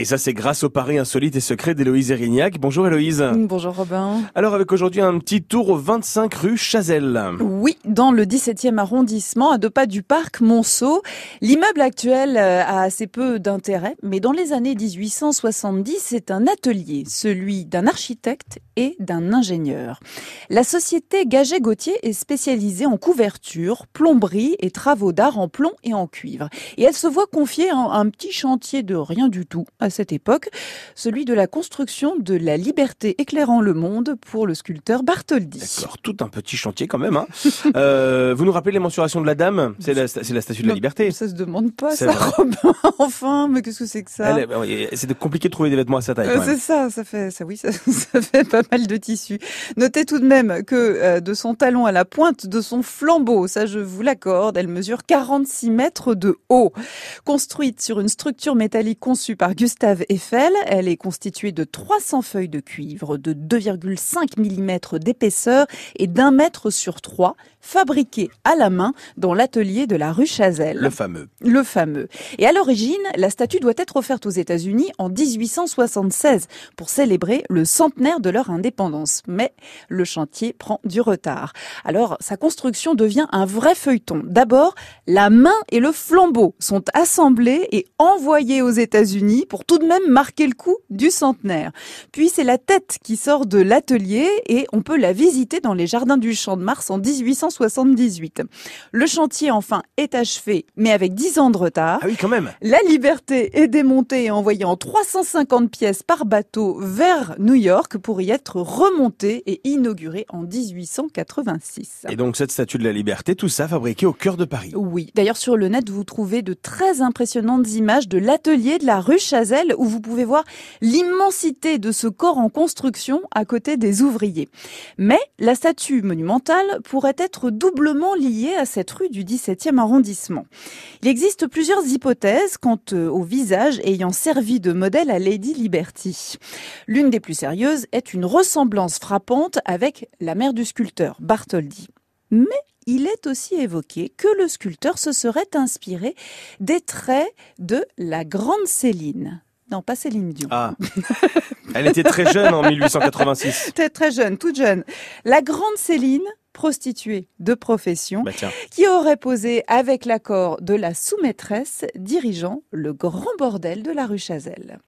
Et ça, c'est grâce au pari insolite et secret d'Héloïse Erignac. Bonjour Héloïse. Bonjour Robin. Alors avec aujourd'hui un petit tour au 25 rue Chazelle. Oui, dans le 17e arrondissement, à deux pas du parc Monceau. L'immeuble actuel euh, a assez peu d'intérêt, mais dans les années 1870, c'est un atelier, celui d'un architecte et d'un ingénieur. La société Gaget-Gauthier est spécialisée en couverture, plomberie et travaux d'art en plomb et en cuivre. Et elle se voit confier un, un petit chantier de rien du tout à cette époque, celui de la construction de la liberté éclairant le monde pour le sculpteur Bartholdi. D'accord, tout un petit chantier quand même. Hein. euh, vous nous rappelez les mensurations de la dame? C'est la, statue de la liberté. Ça se demande pas, ça. Robin. enfin, mais qu'est-ce que c'est que ça? Bah C'est compliqué de trouver des vêtements à sa taille. Euh. C'est ça, ça fait, ça, oui, ça, ça fait pas mal de tissu. Notez tout de même que euh, de son talon à la pointe de son flambeau, ça je vous l'accorde, elle mesure 46 mètres de haut. Construite sur une structure métallique conçue par Gustave Eiffel, elle est constituée de 300 feuilles de cuivre de 2,5 mm d'épaisseur et d'un mètre sur trois, fabriquées à la main dans l'atelier de la rue Chazelle. Le fameux. Le fameux. Et à l'origine, la statue doit être offerte aux États-Unis en 1876 pour célébrer le centenaire de leur indépendance. Mais le chantier prend du retard. Alors, sa construction devient un vrai feuilleton. D'abord, la main et le flambeau sont assemblés et envoyés aux États-Unis pour tout de même marquer le coup du centenaire. Puis c'est la tête qui sort de l'atelier et on peut la visiter dans les jardins du Champ de Mars en 1878. Le chantier enfin est achevé, mais avec 10 ans de retard. Ah oui, quand même. La Liberté est démontée et envoyée en 350 pièces par bateau vers New York pour y être remontée et inaugurée en 1886. Et donc cette statue de la liberté, tout ça fabriqué au cœur de Paris. Oui, d'ailleurs sur le net, vous trouvez de très impressionnantes images de l'atelier de la rue Chazelle où vous pouvez voir l'immensité de ce corps en construction à côté des ouvriers. Mais la statue monumentale pourrait être doublement liée à cette rue du 17e arrondissement. Il existe plusieurs hypothèses quant euh, au visage ayant servi de modèle à Lady Liberty. L'une des plus sérieuses est une ressemblance frappante avec la mère du sculpteur, Bartholdi. Mais il est aussi évoqué que le sculpteur se serait inspiré des traits de la grande Céline. Non, pas Céline Dion. Ah. Elle était très jeune en 1886. Très très jeune, toute jeune. La grande Céline, prostituée de profession, Bah qui aurait posé avec l'accord de la sous-maîtresse dirigeant le grand bordel de la rue Chazelle.